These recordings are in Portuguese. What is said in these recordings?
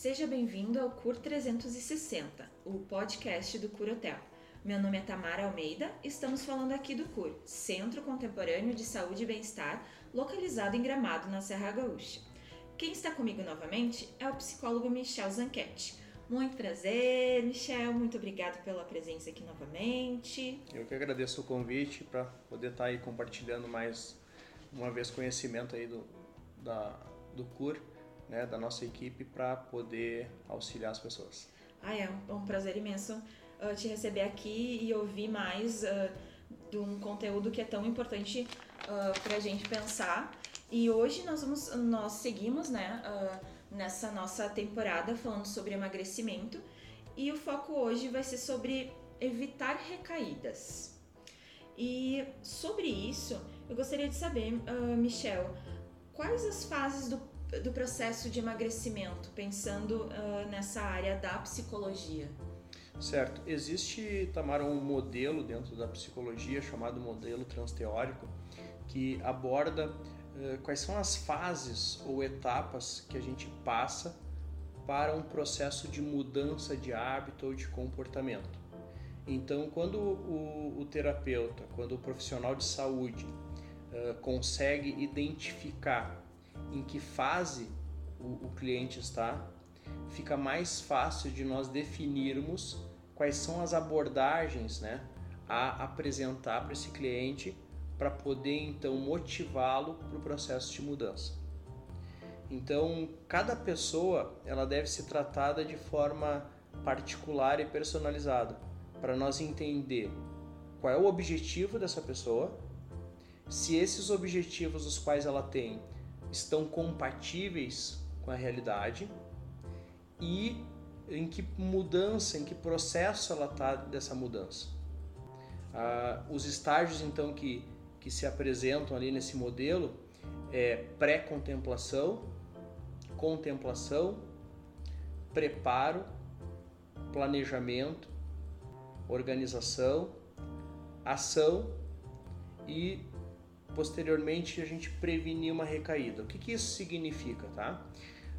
Seja bem-vindo ao CUR 360, o podcast do CUR Hotel. Meu nome é Tamara Almeida estamos falando aqui do CUR, Centro Contemporâneo de Saúde e Bem-Estar, localizado em Gramado, na Serra Gaúcha. Quem está comigo novamente é o psicólogo Michel Zanquete. Muito prazer, Michel. Muito obrigado pela presença aqui novamente. Eu que agradeço o convite para poder estar aí compartilhando mais uma vez conhecimento aí do, da, do CUR né, da nossa equipe para poder auxiliar as pessoas. Ah, é um, prazer imenso uh, te receber aqui e ouvir mais uh, de um conteúdo que é tão importante uh, para a gente pensar. E hoje nós vamos, nós seguimos, né, nessa nossa temporada falando sobre emagrecimento e o foco hoje vai ser sobre evitar recaídas. E sobre isso, eu gostaria de saber, Michel, quais as fases do do processo de emagrecimento, pensando uh, nessa área da psicologia? Certo. Existe, Tamara, um modelo dentro da psicologia chamado modelo transteórico que aborda uh, quais são as fases ou etapas que a gente passa para um processo de mudança de hábito ou de comportamento. Então, quando o, o terapeuta, quando o profissional de saúde uh, consegue identificar em que fase o, o cliente está, fica mais fácil de nós definirmos quais são as abordagens né, a apresentar para esse cliente para poder então motivá-lo para o processo de mudança. Então, cada pessoa ela deve ser tratada de forma particular e personalizada para nós entender qual é o objetivo dessa pessoa, se esses objetivos os quais ela tem estão compatíveis com a realidade e em que mudança, em que processo ela está dessa mudança. Ah, os estágios então que, que se apresentam ali nesse modelo é pré-contemplação, contemplação, preparo, planejamento, organização, ação e posteriormente a gente prevenir uma recaída. O que, que isso significa, tá?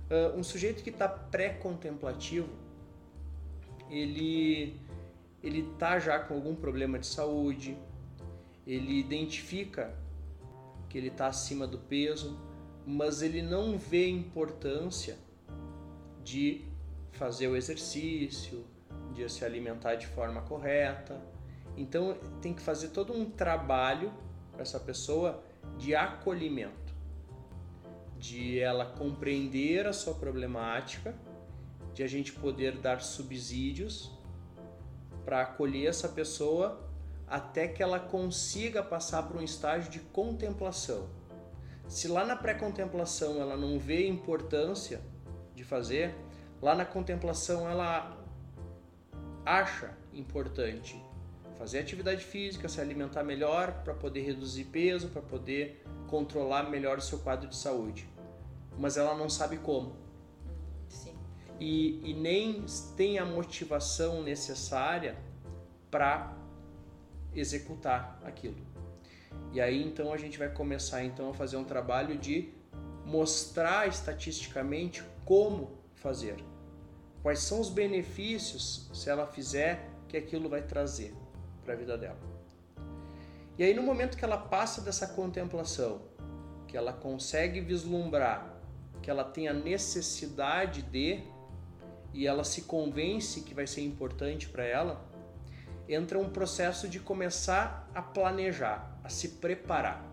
Uh, um sujeito que está pré-contemplativo, ele ele tá já com algum problema de saúde, ele identifica que ele está acima do peso, mas ele não vê importância de fazer o exercício, de se alimentar de forma correta. Então tem que fazer todo um trabalho com essa pessoa de acolhimento, de ela compreender a sua problemática, de a gente poder dar subsídios para acolher essa pessoa até que ela consiga passar por um estágio de contemplação. Se lá na pré-contemplação ela não vê importância de fazer, lá na contemplação ela acha importante fazer atividade física, se alimentar melhor para poder reduzir peso, para poder controlar melhor o seu quadro de saúde. Mas ela não sabe como. Sim. E, e nem tem a motivação necessária para executar aquilo. E aí então a gente vai começar então a fazer um trabalho de mostrar estatisticamente como fazer. Quais são os benefícios se ela fizer que aquilo vai trazer para a vida dela. E aí, no momento que ela passa dessa contemplação, que ela consegue vislumbrar que ela tem a necessidade de e ela se convence que vai ser importante para ela, entra um processo de começar a planejar, a se preparar.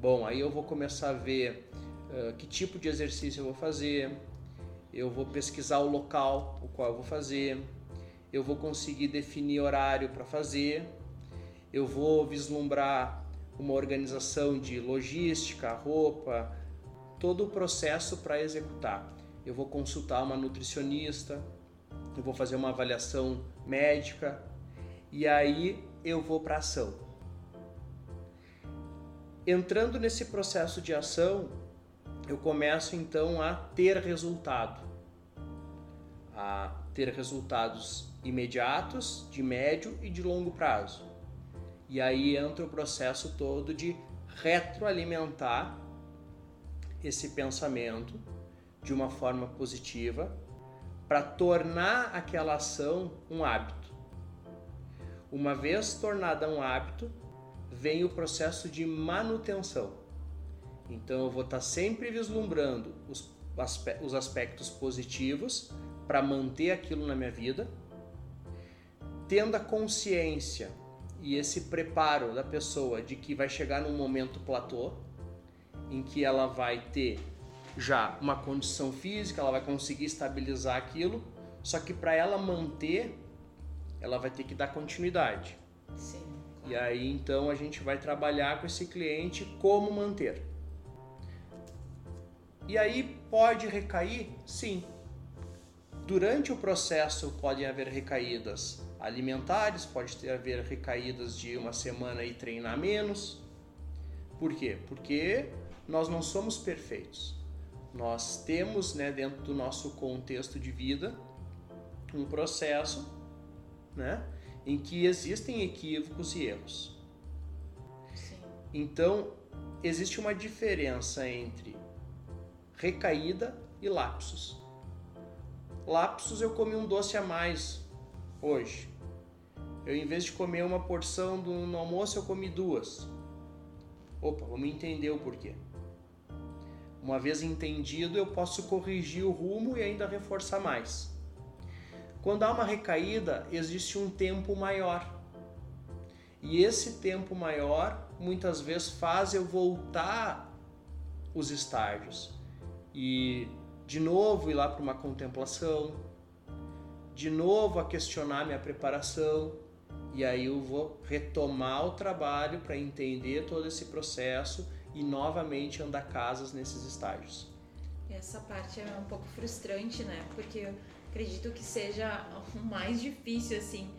Bom, aí eu vou começar a ver uh, que tipo de exercício eu vou fazer, eu vou pesquisar o local o qual eu vou fazer, eu vou conseguir definir horário para fazer, eu vou vislumbrar uma organização de logística, roupa, todo o processo para executar. Eu vou consultar uma nutricionista, eu vou fazer uma avaliação médica e aí eu vou para ação. Entrando nesse processo de ação, eu começo então a ter resultado, a ter resultados imediatos, de médio e de longo prazo. E aí entra o processo todo de retroalimentar esse pensamento, de uma forma positiva para tornar aquela ação um hábito. Uma vez tornada um hábito, vem o processo de manutenção. Então eu vou estar tá sempre vislumbrando os, os aspectos positivos para manter aquilo na minha vida, tendo a consciência e esse preparo da pessoa de que vai chegar num momento platô em que ela vai ter já uma condição física, ela vai conseguir estabilizar aquilo, só que para ela manter, ela vai ter que dar continuidade. Sim. Claro. E aí então a gente vai trabalhar com esse cliente como manter. E aí pode recair? Sim. Durante o processo podem haver recaídas alimentares, pode ter haver recaídas de uma semana e treinar menos. Por quê? Porque nós não somos perfeitos. Nós temos, né, dentro do nosso contexto de vida, um processo, né, em que existem equívocos e erros. Sim. Então, existe uma diferença entre recaída e lapsos. Lapsos eu comi um doce a mais hoje. Eu, em vez de comer uma porção do, no almoço, eu comi duas. Opa, vamos entender o porquê. Uma vez entendido, eu posso corrigir o rumo e ainda reforçar mais. Quando há uma recaída, existe um tempo maior. E esse tempo maior muitas vezes faz eu voltar os estágios e de novo ir lá para uma contemplação, de novo a questionar minha preparação, e aí eu vou retomar o trabalho para entender todo esse processo e novamente andar casas nesses estágios. Essa parte é um pouco frustrante, né? Porque eu acredito que seja o mais difícil, assim,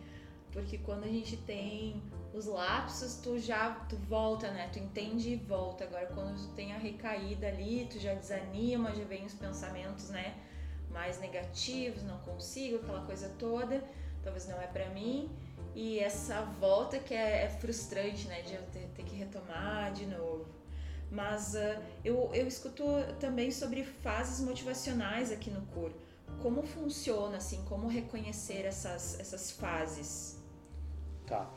porque quando a gente tem os lapsos, tu já tu volta, né? Tu entende e volta. Agora, quando tu tem a recaída ali, tu já desanima, já vem os pensamentos, né? Mais negativos, não consigo, aquela coisa toda, talvez não é para mim. E essa volta que é, é frustrante, né? De eu ter, ter que retomar de novo. Mas uh, eu, eu escuto também sobre fases motivacionais aqui no CUR. Como funciona, assim, como reconhecer essas, essas fases? Tá.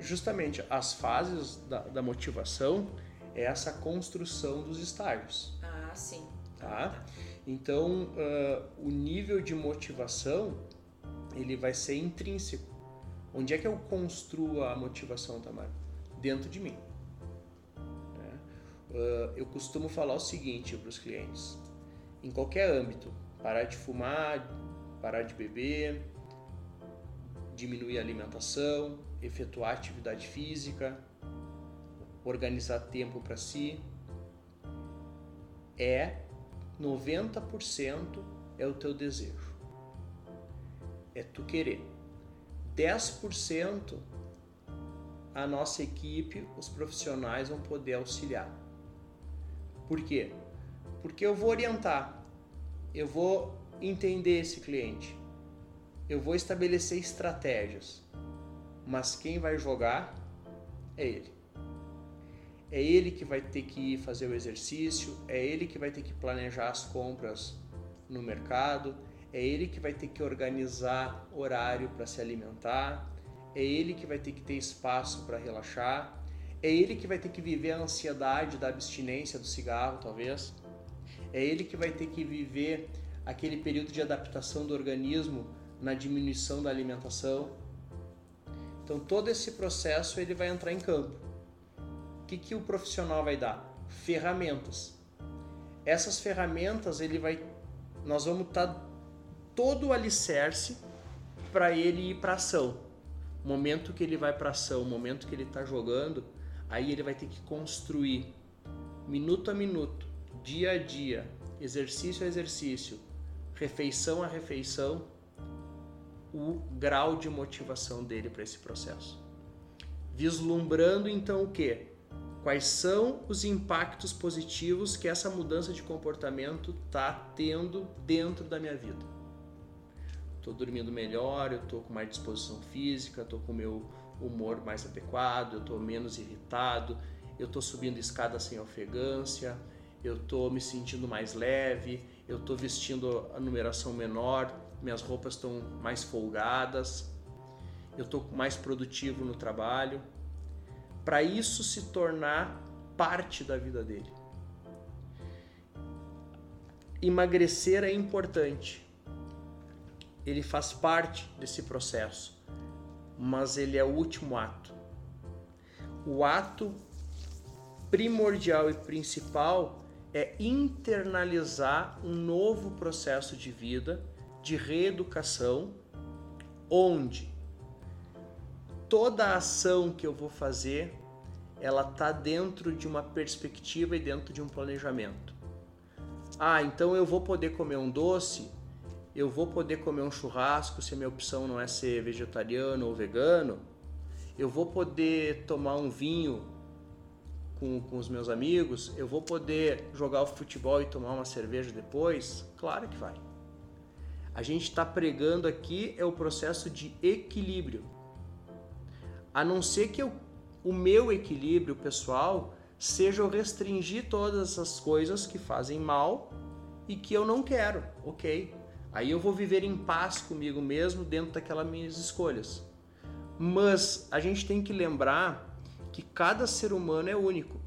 Justamente as fases da, da motivação é essa construção dos estágios. Ah, sim. Tá? Então, uh, o nível de motivação ele vai ser intrínseco. Onde é que eu construo a motivação, Tamara? Dentro de mim. Uh, eu costumo falar o seguinte para os clientes: em qualquer âmbito, parar de fumar, parar de beber, diminuir a alimentação, efetuar atividade física, organizar tempo para si, é 90% é o teu desejo. É tu querer. 10% a nossa equipe, os profissionais vão poder auxiliar. Por quê? Porque eu vou orientar, eu vou entender esse cliente, eu vou estabelecer estratégias, mas quem vai jogar é ele. É ele que vai ter que fazer o exercício, é ele que vai ter que planejar as compras no mercado, é ele que vai ter que organizar horário para se alimentar, é ele que vai ter que ter espaço para relaxar, é ele que vai ter que viver a ansiedade da abstinência do cigarro, talvez. É ele que vai ter que viver aquele período de adaptação do organismo na diminuição da alimentação. Então todo esse processo ele vai entrar em campo. Que, que o profissional vai dar? Ferramentas. Essas ferramentas ele vai, nós vamos estar tá todo o alicerce para ele ir para ação. Momento que ele vai para ação, momento que ele está jogando, Aí ele vai ter que construir minuto a minuto, dia a dia, exercício a exercício, refeição a refeição, o grau de motivação dele para esse processo. Vislumbrando então o que? Quais são os impactos positivos que essa mudança de comportamento está tendo dentro da minha vida? Estou dormindo melhor, eu estou com mais disposição física, estou com o meu humor mais adequado, eu estou menos irritado, eu estou subindo escada sem ofegância, eu estou me sentindo mais leve, eu estou vestindo a numeração menor, minhas roupas estão mais folgadas, eu estou mais produtivo no trabalho. Para isso se tornar parte da vida dele. Emagrecer é importante, ele faz parte desse processo, mas ele é o último ato. O ato primordial e principal é internalizar um novo processo de vida, de reeducação, onde toda ação que eu vou fazer, ela tá dentro de uma perspectiva e dentro de um planejamento. Ah, então eu vou poder comer um doce, eu vou poder comer um churrasco se a minha opção não é ser vegetariano ou vegano, eu vou poder tomar um vinho com, com os meus amigos, eu vou poder jogar o futebol e tomar uma cerveja depois? Claro que vai. A gente está pregando aqui é o processo de equilíbrio. A não ser que eu, o meu equilíbrio pessoal seja eu restringir todas as coisas que fazem mal e que eu não quero, ok? Aí eu vou viver em paz comigo mesmo dentro daquelas minhas escolhas. Mas a gente tem que lembrar que cada ser humano é único.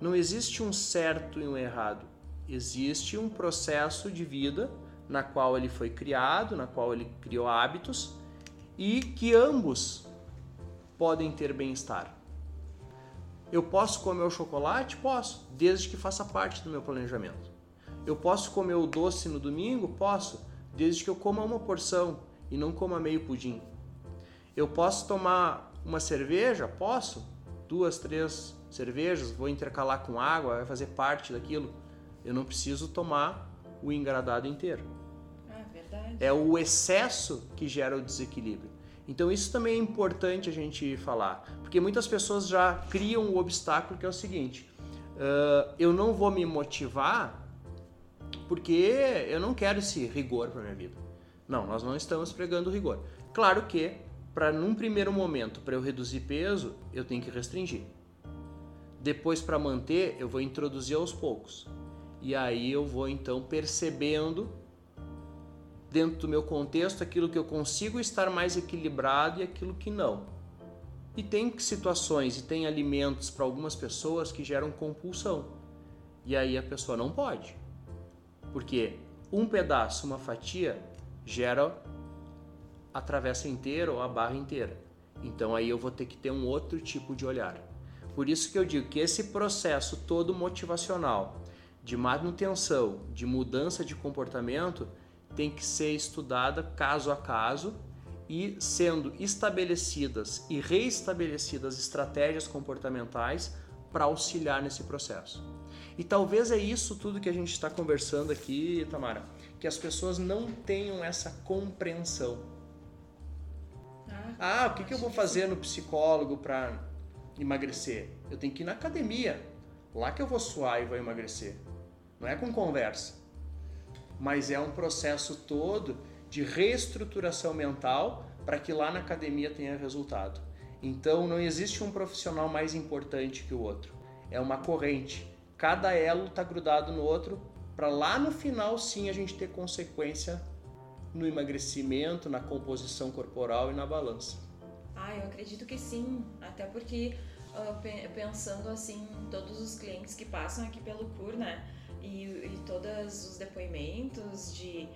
Não existe um certo e um errado. Existe um processo de vida na qual ele foi criado, na qual ele criou hábitos e que ambos podem ter bem-estar. Eu posso comer o chocolate? Posso, desde que faça parte do meu planejamento. Eu posso comer o doce no domingo? Posso, desde que eu coma uma porção e não coma meio pudim. Eu posso tomar uma cerveja? Posso. Duas, três cervejas, vou intercalar com água, vai fazer parte daquilo. Eu não preciso tomar o engradado inteiro. Ah, verdade. É o excesso que gera o desequilíbrio. Então isso também é importante a gente falar, porque muitas pessoas já criam o obstáculo que é o seguinte: uh, eu não vou me motivar porque eu não quero esse rigor para minha vida. Não, nós não estamos pregando rigor. Claro que para num primeiro momento, para eu reduzir peso, eu tenho que restringir. Depois para manter, eu vou introduzir aos poucos. E aí eu vou então percebendo dentro do meu contexto aquilo que eu consigo estar mais equilibrado e aquilo que não. E tem situações e tem alimentos para algumas pessoas que geram compulsão. E aí a pessoa não pode. Porque um pedaço, uma fatia, gera a travessa inteira ou a barra inteira. Então aí eu vou ter que ter um outro tipo de olhar. Por isso que eu digo que esse processo todo motivacional de manutenção, de mudança de comportamento, tem que ser estudada caso a caso e sendo estabelecidas e reestabelecidas estratégias comportamentais para auxiliar nesse processo. E talvez é isso tudo que a gente está conversando aqui, Tamara, que as pessoas não tenham essa compreensão ah, o que, que eu vou fazer no psicólogo para emagrecer? Eu tenho que ir na academia. Lá que eu vou suar e vou emagrecer. Não é com conversa. Mas é um processo todo de reestruturação mental para que lá na academia tenha resultado. Então não existe um profissional mais importante que o outro. É uma corrente. Cada elo está grudado no outro para lá no final sim a gente ter consequência no emagrecimento, na composição corporal e na balança? Ah, eu acredito que sim, até porque uh, pensando assim, todos os clientes que passam aqui pelo CUR, né, e, e todos os depoimentos de,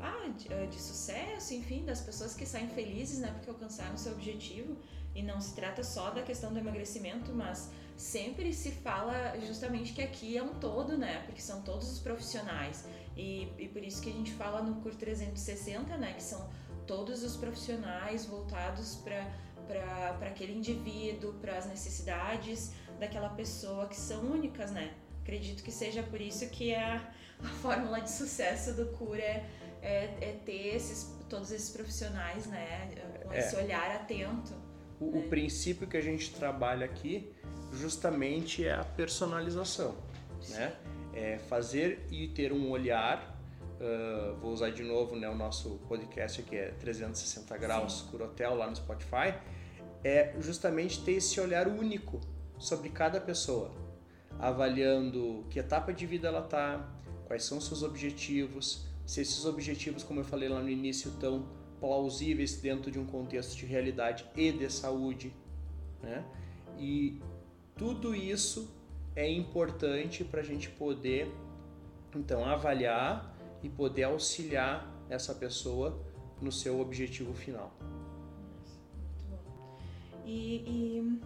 ah, de, ah, de, sucesso, enfim, das pessoas que saem felizes, né, porque alcançaram seu objetivo, e não se trata só da questão do emagrecimento, mas sempre se fala justamente que aqui é um todo, né, porque são todos os profissionais e, e por isso que a gente fala no CUR 360, né? Que são todos os profissionais voltados para aquele indivíduo, para as necessidades daquela pessoa que são únicas, né? Acredito que seja por isso que a, a fórmula de sucesso do CUR é, é, é ter esses, todos esses profissionais, né? Com é. esse olhar atento. O, né? o princípio que a gente trabalha aqui justamente é a personalização, Sim. né? é fazer e ter um olhar. Uh, vou usar de novo né, o nosso podcast aqui é 360 graus Sim. Curotel lá no Spotify. É justamente ter esse olhar único sobre cada pessoa, avaliando que etapa de vida ela está, quais são seus objetivos, se esses objetivos, como eu falei lá no início, estão plausíveis dentro de um contexto de realidade e de saúde, né? E tudo isso é importante para a gente poder então avaliar e poder auxiliar essa pessoa no seu objetivo final. E, e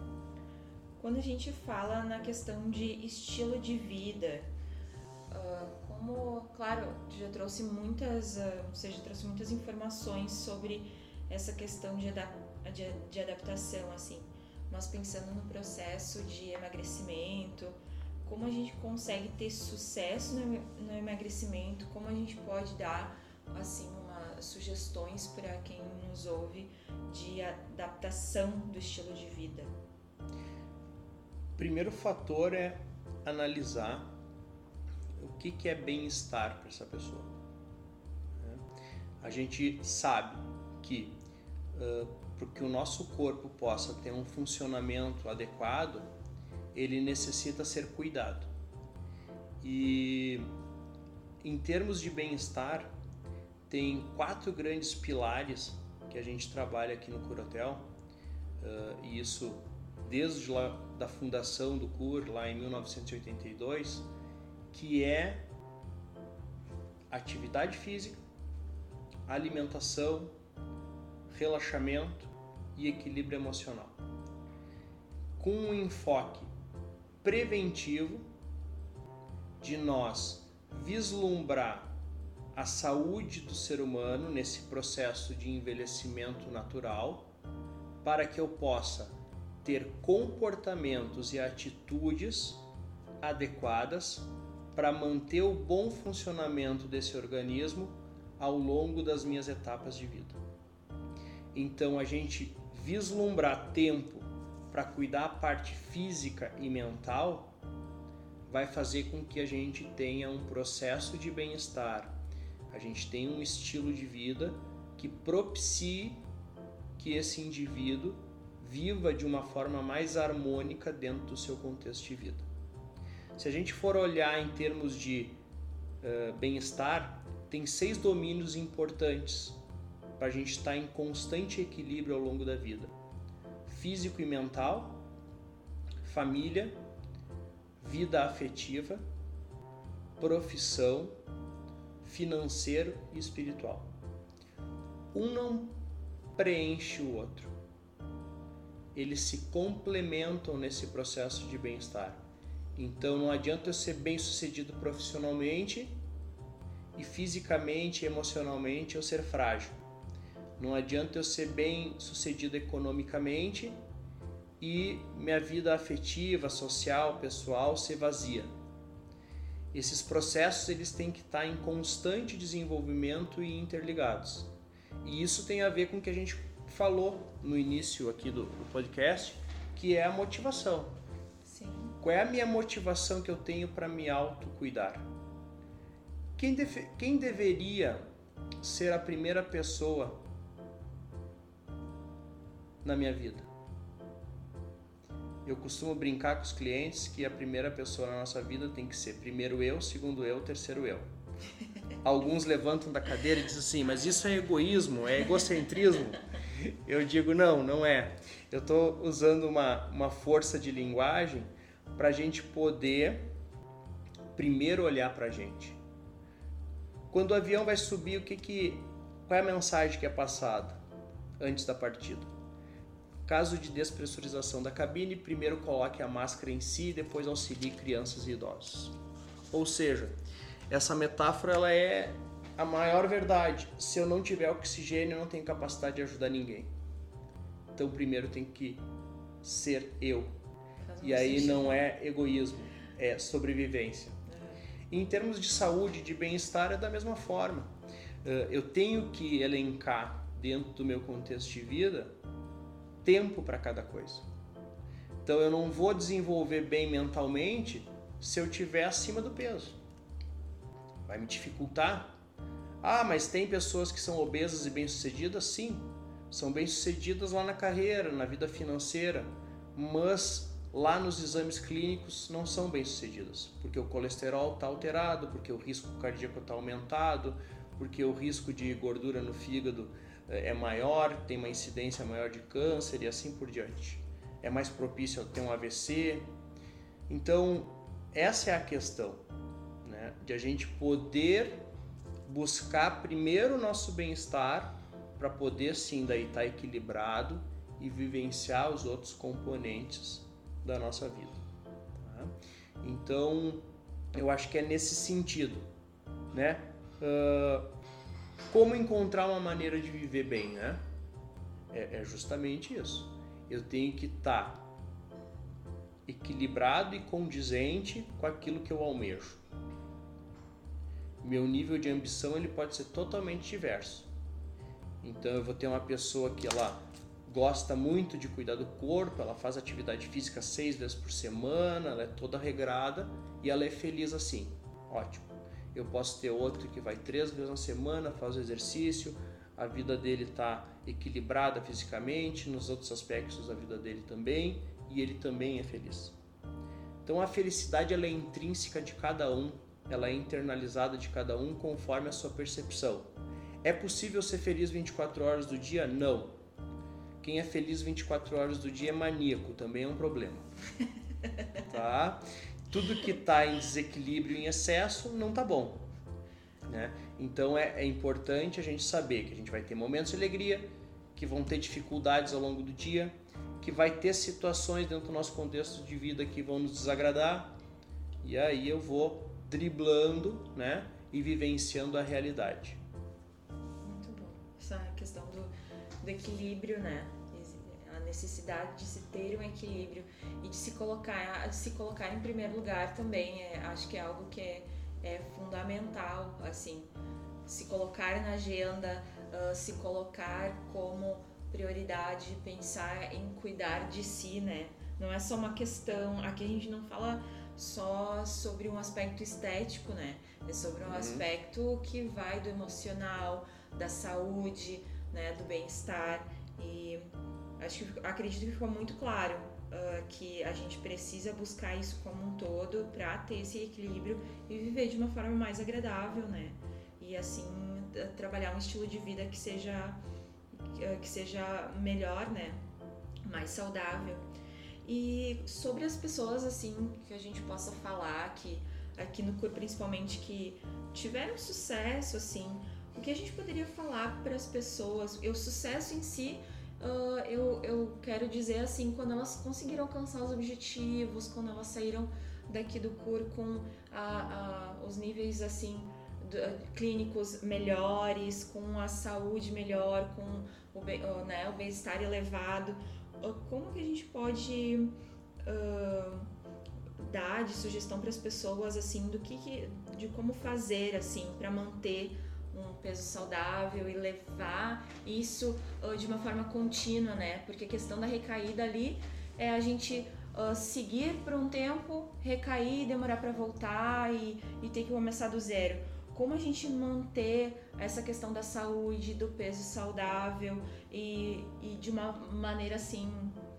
quando a gente fala na questão de estilo de vida, uh, como, claro, já trouxe muitas, uh, ou seja, trouxe muitas informações sobre essa questão de, adap de, de adaptação, assim, mas pensando no processo de emagrecimento, como a gente consegue ter sucesso no, no emagrecimento, como a gente pode dar, assim, uma, sugestões para quem nos ouve de adaptação do estilo de vida. Primeiro fator é analisar o que, que é bem-estar para essa pessoa. Né? A gente sabe que uh, para que o nosso corpo possa ter um funcionamento adequado, ele necessita ser cuidado. E em termos de bem-estar, tem quatro grandes pilares que a gente trabalha aqui no Curatel, uh, e isso desde lá da fundação do CUR, lá em 1982, que é atividade física, alimentação, relaxamento e equilíbrio emocional. Com um enfoque preventivo de nós vislumbrar a saúde do ser humano nesse processo de envelhecimento natural, para que eu possa ter comportamentos e atitudes adequadas para manter o bom funcionamento desse organismo ao longo das minhas etapas de vida. Então a gente vislumbrar tempo para cuidar a parte física e mental vai fazer com que a gente tenha um processo de bem-estar, a gente tenha um estilo de vida que propicie que esse indivíduo viva de uma forma mais harmônica dentro do seu contexto de vida. Se a gente for olhar em termos de uh, bem-estar, tem seis domínios importantes para a gente estar em constante equilíbrio ao longo da vida: físico e mental, família, vida afetiva, profissão, financeiro e espiritual. Um não preenche o outro. Eles se complementam nesse processo de bem-estar. Então não adianta eu ser bem sucedido profissionalmente e fisicamente emocionalmente eu ser frágil. Não adianta eu ser bem sucedido economicamente e minha vida afetiva, social, pessoal ser vazia. Esses processos eles têm que estar em constante desenvolvimento e interligados. E isso tem a ver com o que a gente falou no início aqui do, do podcast, que é a motivação. Qual é a minha motivação que eu tenho para me autocuidar? Quem, deve, quem deveria ser a primeira pessoa na minha vida? Eu costumo brincar com os clientes que a primeira pessoa na nossa vida tem que ser primeiro eu, segundo eu, terceiro eu. Alguns levantam da cadeira e dizem assim, mas isso é egoísmo, é egocentrismo. Eu digo, não, não é. Eu estou usando uma, uma força de linguagem para a gente poder primeiro olhar para a gente. Quando o avião vai subir, o que que qual é a mensagem que é passada antes da partida? Caso de despressurização da cabine, primeiro coloque a máscara em si, depois auxilie crianças e idosos. Ou seja, essa metáfora ela é a maior verdade. Se eu não tiver oxigênio, eu não tenho capacidade de ajudar ninguém. Então, primeiro tem que ser eu, e aí não é egoísmo, é sobrevivência. Em termos de saúde, de bem-estar, é da mesma forma. Eh, eu tenho que elencar dentro do meu contexto de vida tempo para cada coisa. Então eu não vou desenvolver bem mentalmente se eu tiver acima do peso. Vai me dificultar. Ah, mas tem pessoas que são obesas e bem-sucedidas? Sim, são bem-sucedidas lá na carreira, na vida financeira, mas lá nos exames clínicos não são bem sucedidas, porque o colesterol está alterado, porque o risco cardíaco está aumentado, porque o risco de gordura no fígado é maior, tem uma incidência maior de câncer e assim por diante. É mais propício a ter um AVC. Então, essa é a questão, né? de a gente poder buscar primeiro o nosso bem-estar para poder sim daí estar tá equilibrado e vivenciar os outros componentes da nossa vida. Tá? Então, eu acho que é nesse sentido, né? Uh, como encontrar uma maneira de viver bem, né? É, é justamente isso. Eu tenho que estar tá equilibrado e condizente com aquilo que eu almejo. Meu nível de ambição ele pode ser totalmente diverso. Então eu vou ter uma pessoa que ela gosta muito de cuidar do corpo, ela faz atividade física seis vezes por semana, ela é toda regrada e ela é feliz assim. Ótimo. Eu posso ter outro que vai três vezes na semana, faz o exercício, a vida dele está equilibrada fisicamente, nos outros aspectos da vida dele também, e ele também é feliz. Então a felicidade ela é intrínseca de cada um, ela é internalizada de cada um conforme a sua percepção. É possível ser feliz 24 horas do dia? Não. Quem é feliz 24 horas do dia é maníaco, também é um problema. Tá? tudo que está em desequilíbrio, em excesso, não está bom. Né? Então é, é, importante a gente saber que a gente vai ter momentos de alegria, que vão ter dificuldades ao longo do dia, que vai ter situações dentro do nosso contexto de vida que vão nos desagradar, e aí eu vou driblando né? e vivenciando a realidade. Muito bom. Essa questão do, do equilíbrio, né? necessidade de se ter um equilíbrio e de se colocar, de se colocar em primeiro lugar também. É, acho que é algo que é, é fundamental, assim, se colocar na agenda, uh, se colocar como prioridade, pensar em cuidar de si, né? Não é só uma questão, aqui a gente não fala só sobre um aspecto estético, né? É sobre um uhum. aspecto que vai do emocional, da saúde, né, do bem-estar e acho que acredito que ficou muito claro uh, que a gente precisa buscar isso como um todo para ter esse equilíbrio e viver de uma forma mais agradável, né? E assim trabalhar um estilo de vida que seja que seja melhor, né? Mais saudável. E sobre as pessoas assim que a gente possa falar que aqui no CUR principalmente que tiveram sucesso assim, o que a gente poderia falar para as pessoas? O sucesso em si uh, eu, eu quero dizer assim, quando elas conseguiram alcançar os objetivos, quando elas saíram daqui do CUR com a, a, os níveis assim clínicos melhores, com a saúde melhor, com o, né, o bem-estar elevado, como que a gente pode uh, dar de sugestão para as pessoas assim do que, que de como fazer assim para manter um peso saudável e levar isso uh, de uma forma contínua, né? Porque a questão da recaída ali é a gente uh, seguir por um tempo, recair, demorar para voltar e, e ter que começar do zero. Como a gente manter essa questão da saúde, do peso saudável e, e de uma maneira assim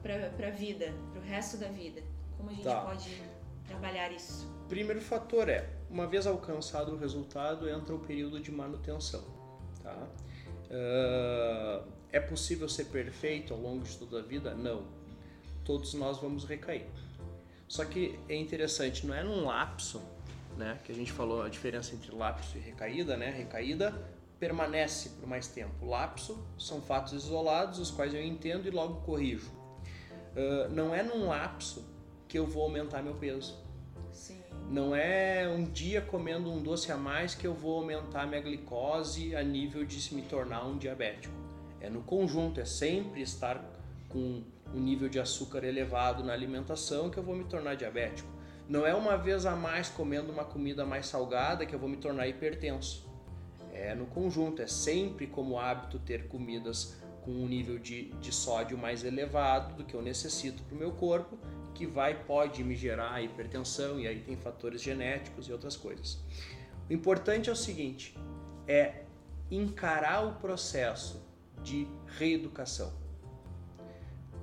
para a vida, para o resto da vida? Como a gente tá. pode trabalhar isso? Primeiro fator é uma vez alcançado o resultado, entra o período de manutenção. Tá? Uh, é possível ser perfeito ao longo de toda a vida? Não. Todos nós vamos recair. Só que é interessante, não é num lapso, né? Que a gente falou a diferença entre lapso e recaída, né? Recaída permanece por mais tempo. Lapso são fatos isolados, os quais eu entendo e logo corrijo. Uh, não é num lapso que eu vou aumentar meu peso não é um dia comendo um doce a mais que eu vou aumentar minha glicose a nível de se me tornar um diabético. É no conjunto, é sempre estar com um nível de açúcar elevado na alimentação que eu vou me tornar diabético. Não é uma vez a mais comendo uma comida mais salgada que eu vou me tornar hipertenso. É no conjunto, é sempre como hábito ter comidas com um nível de, de sódio mais elevado do que eu necessito para o meu corpo que vai pode me gerar hipertensão e aí tem fatores genéticos e outras coisas. O importante é o seguinte, é encarar o processo de reeducação.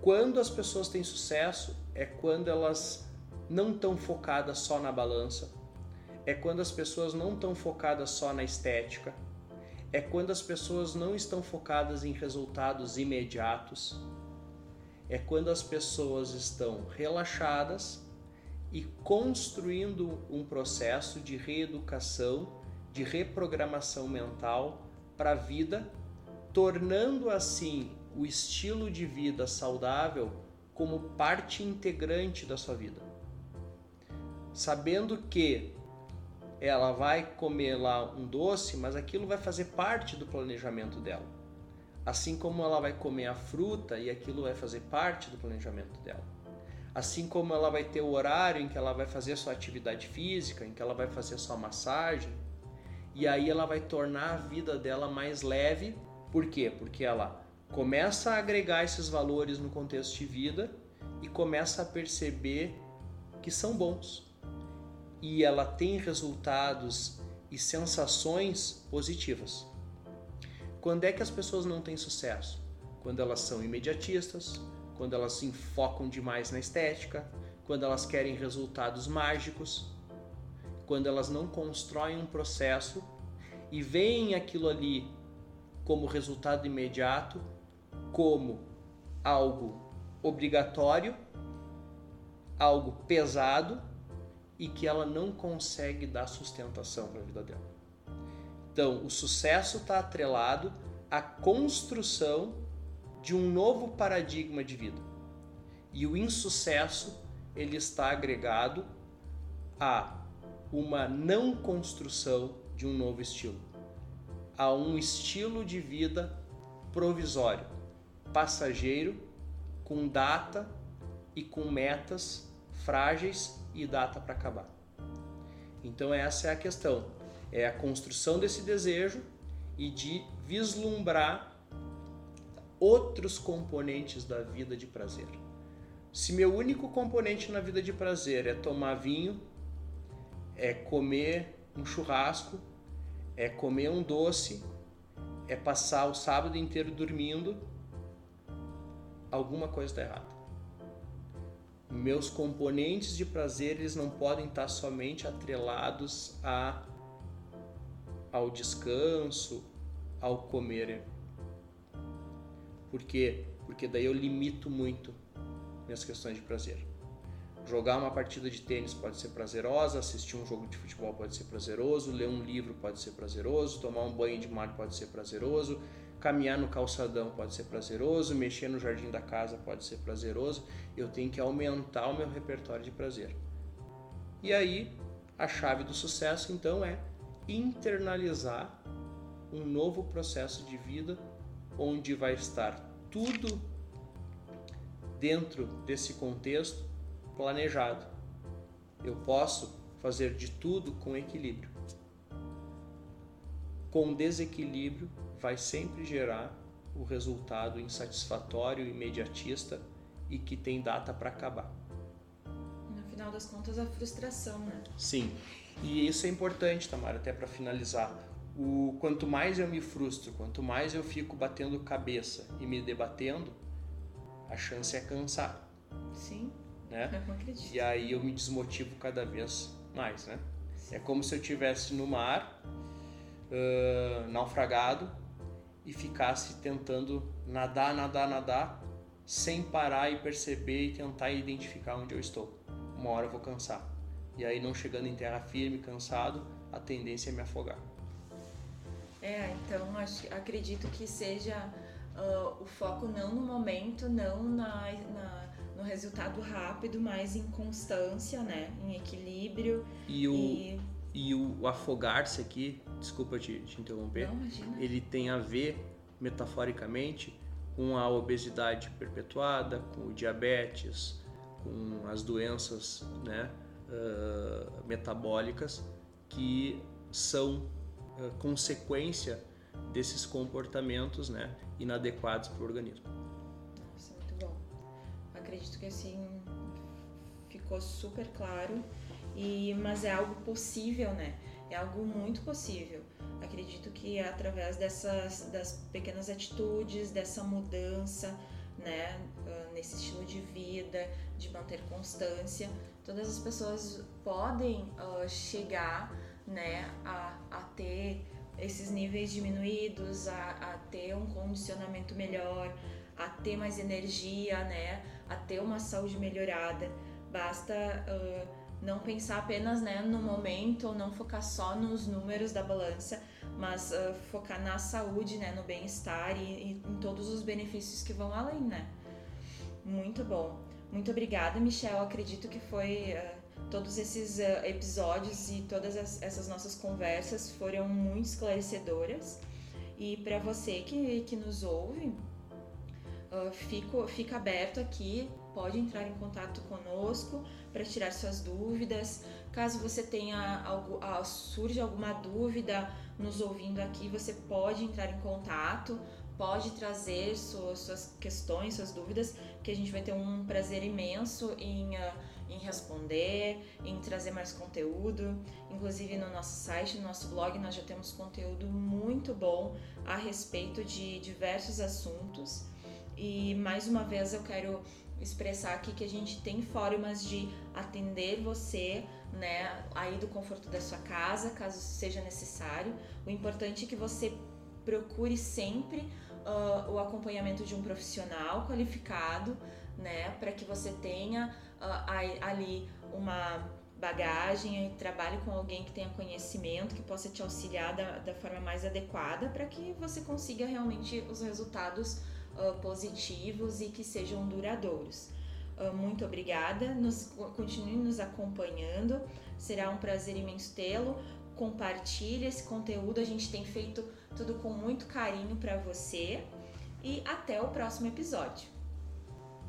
quando as pessoas têm sucesso é quando elas não estão focadas só na balança, é quando as pessoas não estão focadas só na estética, é quando as pessoas não estão focadas em resultados imediatos, é quando as pessoas estão relaxadas e construindo um processo de reeducação, de reprogramação mental para a vida, tornando assim o estilo de vida saudável como parte integrante da sua vida. Sabendo que ela vai comer lá um doce, mas aquilo vai fazer parte do planejamento dela. Assim como ela vai comer a fruta e aquilo vai fazer parte do planejamento dela. Assim como ela vai ter o horário em que ela vai fazer sua atividade física, em que ela vai fazer sua massagem, e aí ela vai tornar a vida dela mais leve. Por quê? Porque ela começa a agregar esses valores no contexto de vida e começa a perceber que são bons. E ela tem resultados e sensações positivas. Quando é que as pessoas não têm sucesso? Quando elas são imediatistas, quando elas se enfocam demais na estética, quando elas querem resultados mágicos, quando elas não constroem um processo e veem aquilo ali como resultado imediato, como algo obrigatório, algo pesado e que ela não consegue dar sustentação para a vida dela. Então, o sucesso está atrelado à construção de um novo paradigma de vida. E o insucesso ele está agregado a uma não construção de um novo estilo, a um estilo de vida provisório, passageiro, com data e com metas frágeis e data para acabar. Então essa é a questão, é a construção desse desejo e de vislumbrar outros componentes da vida de prazer. Se meu único componente na vida de prazer é tomar vinho, é comer um churrasco, é comer um doce, é passar o sábado inteiro dormindo, alguma coisa está errada meus componentes de prazer eles não podem estar somente atrelados a, ao descanso, ao comer. Por quê? Porque daí eu limito muito minhas questões de prazer. Jogar uma partida de tênis pode ser prazerosa, assistir um jogo de futebol pode ser prazeroso, ler um livro pode ser prazeroso, tomar um banho de mar pode ser prazeroso, Caminhar no calçadão pode ser prazeroso, mexer no jardim da casa pode ser prazeroso. Eu tenho que aumentar o meu repertório de prazer. E aí, a chave do sucesso então é internalizar um novo processo de vida onde vai estar tudo dentro desse contexto planejado. Eu posso fazer de tudo com equilíbrio. Com desequilíbrio, vai sempre gerar o resultado insatisfatório, imediatista e que tem data para acabar. No final das contas, a frustração, né? Sim. E isso é importante, Tamara, até para finalizar. O quanto mais eu me frustro, quanto mais eu fico batendo cabeça e me debatendo, a chance é cansar. Sim. Né? Eu acredito. E aí eu me desmotivo cada vez mais, né? Sim. É como se eu estivesse no mar, uh, naufragado, e ficasse tentando nadar, nadar, nadar, sem parar e perceber e tentar identificar onde eu estou. Uma hora eu vou cansar. E aí, não chegando em terra firme, cansado, a tendência é me afogar. É, então acho, acredito que seja uh, o foco não no momento, não na, na, no resultado rápido, mas em constância, né? Em equilíbrio. E o, e... e o afogar-se aqui desculpa te, te interromper, Não, ele tem a ver metaforicamente com a obesidade perpetuada, com o diabetes, com as doenças né, uh, metabólicas que são uh, consequência desses comportamentos né, inadequados para o organismo. Nossa, muito bom. Acredito que assim ficou super claro, e, mas é algo possível, né? É algo muito possível. Acredito que é através dessas das pequenas atitudes, dessa mudança, né, nesse estilo de vida, de manter constância. Todas as pessoas podem uh, chegar, né, a, a ter esses níveis diminuídos, a, a ter um condicionamento melhor, a ter mais energia, né, a ter uma saúde melhorada. Basta uh, não pensar apenas né, no momento, não focar só nos números da balança, mas uh, focar na saúde, né, no bem-estar e, e, em todos os benefícios que vão além, né? Muito bom. Muito obrigada, Michelle. Acredito que foi uh, todos esses uh, episódios e todas as, essas nossas conversas foram muito esclarecedoras. E para você que, que nos ouve, fico, fica aberto aqui, pode entrar em contato conosco para tirar suas dúvidas. Caso você tenha algo, uh, surge alguma dúvida nos ouvindo aqui, você pode entrar em contato, pode trazer suas, suas questões, suas dúvidas, que a gente vai ter um prazer imenso em, uh, em responder, em trazer mais conteúdo. Inclusive no nosso site, no nosso blog, nós já temos conteúdo muito bom a respeito de diversos assuntos. E mais uma vez eu quero expressar aqui que a gente tem formas de atender você, né, aí do conforto da sua casa, caso seja necessário. O importante é que você procure sempre uh, o acompanhamento de um profissional qualificado, né, para que você tenha uh, ali uma bagagem e trabalhe com alguém que tenha conhecimento, que possa te auxiliar da, da forma mais adequada para que você consiga realmente os resultados uh, positivos e que sejam duradouros. Uh, muito obrigada, nos, continue nos acompanhando, será um prazer imenso tê-lo. Compartilhe esse conteúdo, a gente tem feito tudo com muito carinho para você e até o próximo episódio.